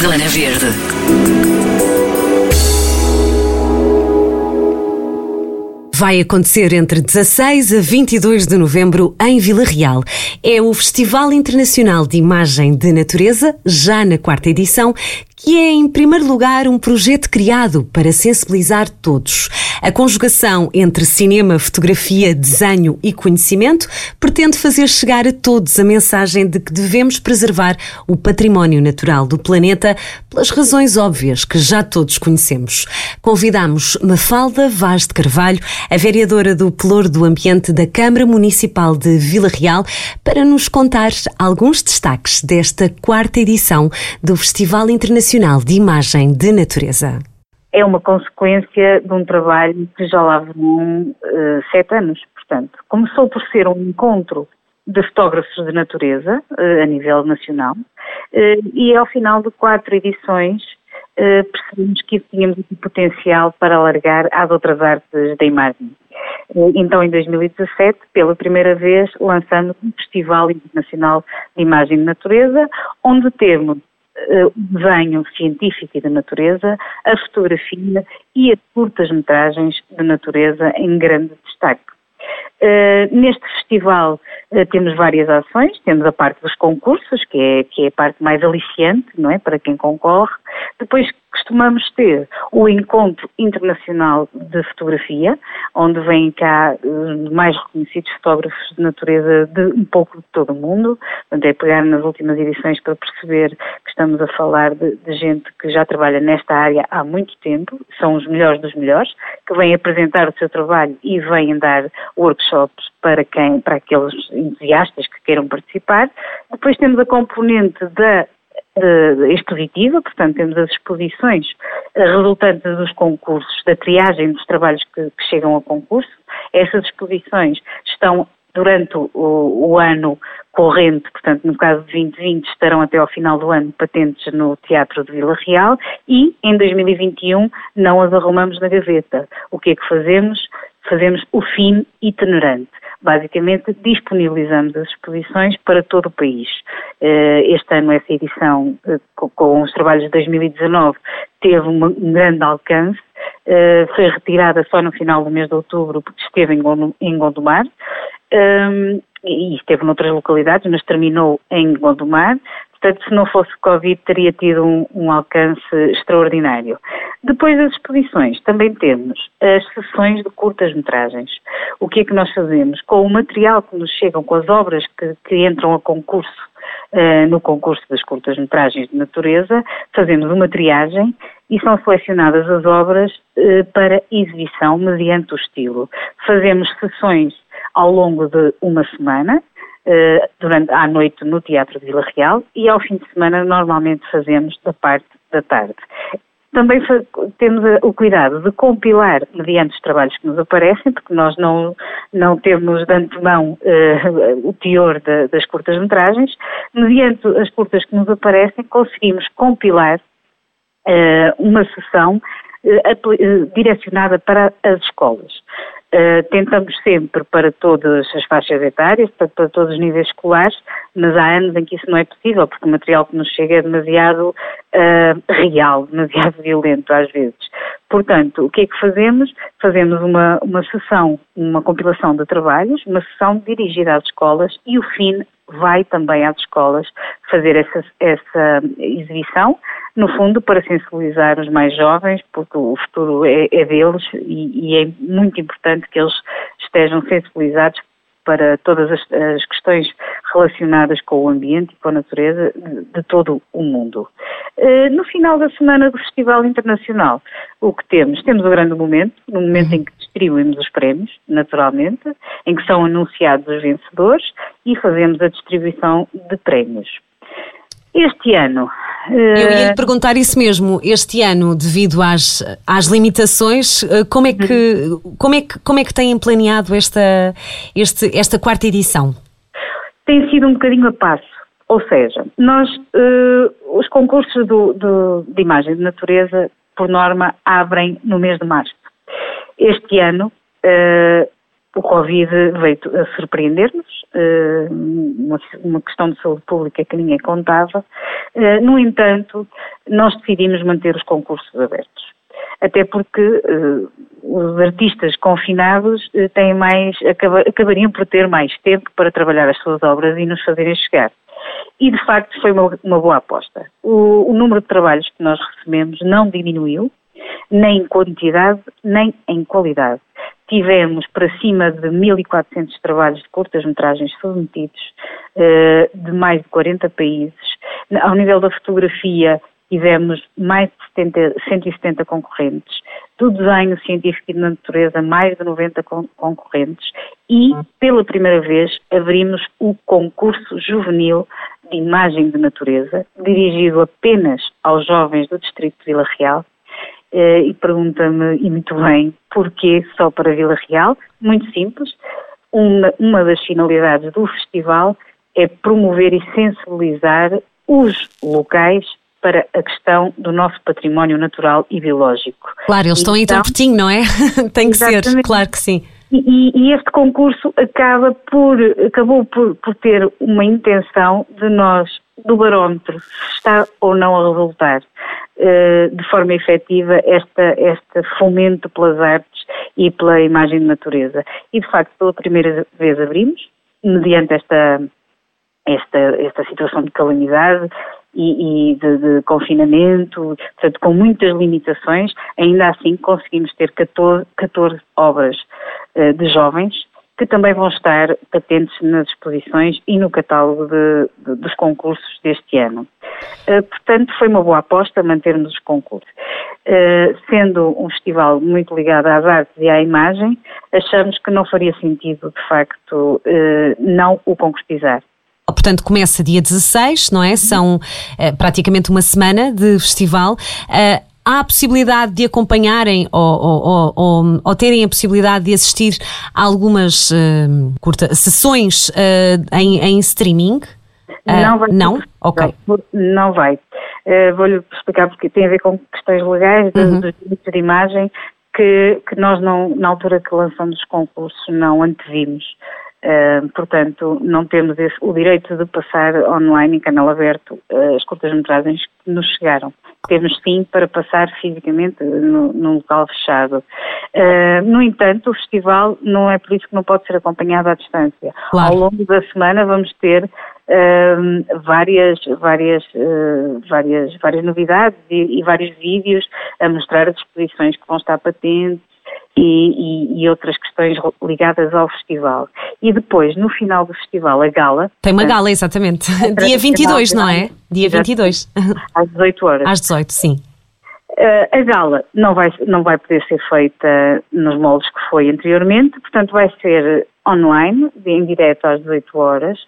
Zona Verde. Vai acontecer entre 16 a 22 de novembro em Vila Real. É o Festival Internacional de Imagem de Natureza, já na quarta edição, que é, em primeiro lugar, um projeto criado para sensibilizar todos. A conjugação entre cinema, fotografia, desenho e conhecimento pretende fazer chegar a todos a mensagem de que devemos preservar o património natural do planeta pelas razões óbvias que já todos conhecemos. Convidamos Mafalda Vaz de Carvalho, a vereadora do Pelour do Ambiente da Câmara Municipal de Vila Real, para nos contar alguns destaques desta quarta edição do Festival Internacional Nacional de Imagem de Natureza? É uma consequência de um trabalho que já lá vão uh, sete anos. Portanto, começou por ser um encontro de fotógrafos de natureza uh, a nível nacional uh, e ao final de quatro edições percebemos que tínhamos o potencial para alargar às outras artes da imagem. Então, em 2017, pela primeira vez, lançamos um Festival Internacional de Imagem de Natureza, onde temos uh, desenho científico e da natureza, a fotografia e as curtas-metragens de natureza em grande destaque. Uh, neste festival uh, temos várias ações, temos a parte dos concursos, que é, que é a parte mais aliciante, não é, para quem concorre. Depois costumamos ter o Encontro Internacional de Fotografia, onde vêm cá os mais reconhecidos fotógrafos de natureza de um pouco de todo o mundo. Portanto, é pegar nas últimas edições para perceber que estamos a falar de, de gente que já trabalha nesta área há muito tempo, são os melhores dos melhores, que vêm apresentar o seu trabalho e vêm dar workshops para quem, para aqueles entusiastas que queiram participar. Depois temos a componente da uh, expositiva, portanto temos as exposições uh, resultantes dos concursos, da triagem dos trabalhos que, que chegam a concurso. Essas exposições estão durante o, o, ano corrente, portanto, no caso de 2020, estarão até ao final do ano patentes no Teatro de Vila Real e em 2021 não as arrumamos na gaveta. O que é que fazemos? Fazemos o fim itinerante. Basicamente, disponibilizamos as exposições para todo o país. Eh, este ano, essa edição, eh, com os trabalhos de 2019, teve um grande alcance. Eh, foi retirada só no final do mês de outubro, porque esteve em Gondomar. E esteve noutras localidades, mas terminou em Gondomar. Portanto, se não fosse o Covid, teria tido um, um, alcance extraordinário. Depois das exposições, também temos as sessões de curtas-metragens. O que é que nós fazemos? Com o material que nos chegam, com as obras que, que entram a concurso, uh, no concurso das curtas-metragens de natureza, fazemos uma triagem e são selecionadas as obras uh, para exibição mediante o estilo. Fazemos sessões ao longo de uma semana, durante à noite no Teatro Vila Real e ao fim de semana normalmente fazemos da parte da tarde. Também temos o cuidado de compilar mediante os trabalhos que nos aparecem, porque nós não, não temos de antemão uh, o teor de, das curtas-metragens. Mediante as curtas que nos aparecem, conseguimos compilar uh, uma sessão uh, direcionada para as escolas. Uh, tentamos sempre para todas as faixas etárias, para, para, todos os níveis escolares, mas há anos em que isso não é possível, porque o material que nos chega é demasiado uh, real, demasiado violento às vezes. Portanto, o que é que fazemos? Fazemos uma, uma sessão, uma compilação de trabalhos, uma sessão dirigida às escolas e o FIN vai também às escolas fazer essa, essa exibição, no fundo para sensibilizar os mais jovens, porque o futuro é, é deles e, e, é muito importante que eles estejam sensibilizados para todas as, as, questões relacionadas com o ambiente e com a natureza de, de todo o mundo. Uh, no final da semana do Festival Internacional, o que temos? Temos o grande momento, no momento em que distribuímos os prémios, naturalmente, em que são anunciados os vencedores e fazemos a distribuição de prémios. Este ano. Eu ia lhe perguntar isso mesmo. Este ano, devido às, às limitações, eh, como é que, como é que, como é que têm planeado esta, este, esta quarta edição? Tem sido um bocadinho a passo. Ou seja, nós, uh, os concursos do, do, de imagem de natureza, por norma, abrem no mês de março. Este ano, uh, o Covid veio a surpreender-nos, eh, uma questão de saúde pública que ninguém contava. Eh, no entanto, nós decidimos manter os concursos abertos. Até porque os artistas confinados têm mais, acaba, acabariam por ter mais tempo para trabalhar as suas obras e nos fazerem chegar. E de facto foi uma, uma boa aposta. O, o número de trabalhos que nós recebemos não diminuiu, nem em quantidade, nem em qualidade tivemos para cima de 1.400 trabalhos de curtas-metragens submetidos eh, de mais de 40 países. Ao nível da fotografia, tivemos mais de 70, 170 concorrentes. Do desenho científico e de natureza, mais de 90 concorrentes. E, pela primeira vez, abrimos o concurso juvenil de imagem de natureza, dirigido apenas aos jovens do Distrito de Vila Real, e pergunta-me, e muito bem, porquê só para Vila Real? Muito simples. Uma, uma das finalidades do festival é promover e sensibilizar os locais para a questão do nosso património natural e biológico. Claro, eles estão então, aí tão pertinho, não é? Tem que ser, claro que sim. E, e, este concurso acaba por, acabou por, por ter uma intenção de nós, do barómetro, se está ou não a resultar uh, de forma efetiva esta, este fomento pelas artes e pela imagem de natureza. E de facto, pela primeira vez abrimos, mediante esta, esta, esta situação de calamidade, e, e de, de, confinamento, portanto, com muitas limitações, ainda assim conseguimos ter 14, 14 obras uh, de jovens que também vão estar patentes nas exposições e no catálogo de, de, dos concursos deste ano. Uh, portanto, foi uma boa aposta mantermos os concursos. Uh, sendo um festival muito ligado às artes e à imagem, achamos que não faria sentido, de facto, não o concretizar. Portanto, começa dia 16, não é? São praticamente uma semana de festival. Uh, há a possibilidade de acompanharem ou, ou, ou, ou, terem a possibilidade de assistir a algumas uh, curta, sessões uh, em, em, streaming? Uh, não vai. Não? Ok. Não vai. Vou-lhe explicar porque tem a ver com questões legais uhum. dos direitos de imagem que, que nós, não, na altura que lançamos os concursos, não antevimos. Uh, portanto, não temos esse, o direito de passar online em canal aberto uh, as curtas-metragens que nos chegaram. Temos sim para passar fisicamente no, num local fechado. Uh, no entanto, o festival não é por isso que não pode ser acompanhado à distância. Claro. Ao longo da semana vamos ter várias, várias, várias, várias novidades e, e vários vídeos a mostrar as exposições que vão estar patentes e, e, e, outras questões ligadas ao festival. E depois, no final do festival, a gala. Tem uma gala, exatamente. Dia 22, não é? Dia 22. Às 18 horas. Às 18, sim. Uh, a gala não vai, não vai poder ser feita nos moldes que foi anteriormente, portanto, vai ser online, em direto às 18 horas,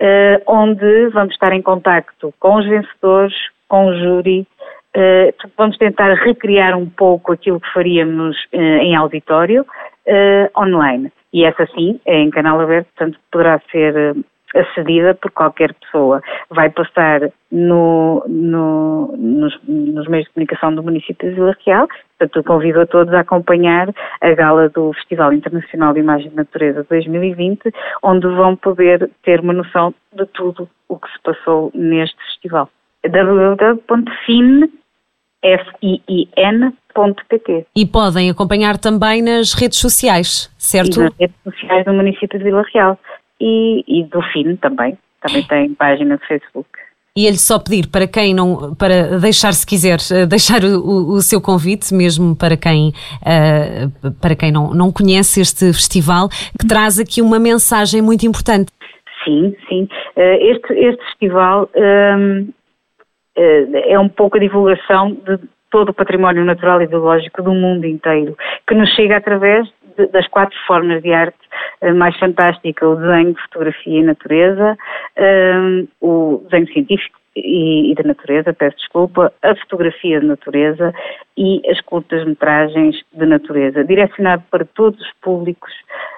uh, onde vamos estar em contacto com os vencedores, com o júri, Uh, vamos tentar recriar um pouco aquilo que faríamos uh, em auditório uh, online. E essa sim é em canal aberto, portanto poderá ser acedida por qualquer pessoa. Vai passar no, no, nos, nos, meios de comunicação do município de Vila Real, portanto convido a todos a acompanhar a gala do Festival Internacional de Imagem de Natureza 2020, onde vão poder ter uma noção de tudo o que se passou neste festival www.fin fin.pt. E podem acompanhar também nas redes sociais, certo? E nas redes sociais do município de Vila Real e, e do FIN também, também tem página de Facebook. E ele só pedir para quem não, para deixar se quiser, eh, deixar o, o seu convite, mesmo para quem, uh, para quem não, não conhece este festival, que traz aqui uma mensagem muito importante. Sim, sim. Uh, este, este festival um, eh, é um pouco a divulgação de todo o património natural e biológico do mundo inteiro, que nos chega através de, das quatro formas de arte eh, mais fantástica, o desenho, fotografia e natureza, um, eh, o desenho científico e, e da natureza, peço desculpa, a fotografia de natureza e as curtas-metragens de natureza, direcionado para todos os públicos.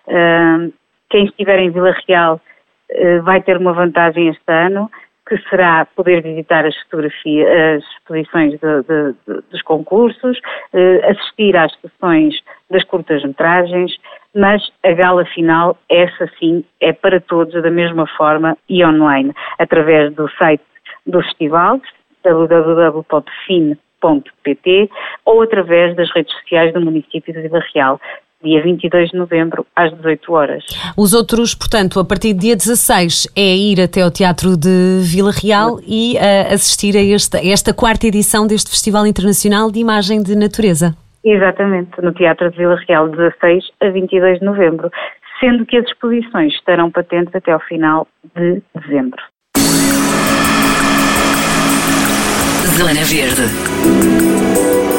Um, quem estiver em Vila Real uh, vai ter uma vantagem este ano, que será poder visitar as fotografias, as exposições de, de, de, dos concursos, eh, assistir às sessões das curtas-metragens, mas a gala final, essa sim, é para todos da mesma forma e online, através do site do festival, www.fine.pt ou através das redes sociais do município de Vila Real dia 22 de novembro, às 18 horas. Os outros, portanto, a partir do dia 16 é ir até ao Teatro de Vila Real e uh, assistir a esta, esta quarta edição deste Festival Internacional de Imagem de Natureza. Exatamente, no Teatro de Vila Real, 16 a 22 de novembro, sendo que as exposições estarão patentes até ao final de dezembro. Zona Verde.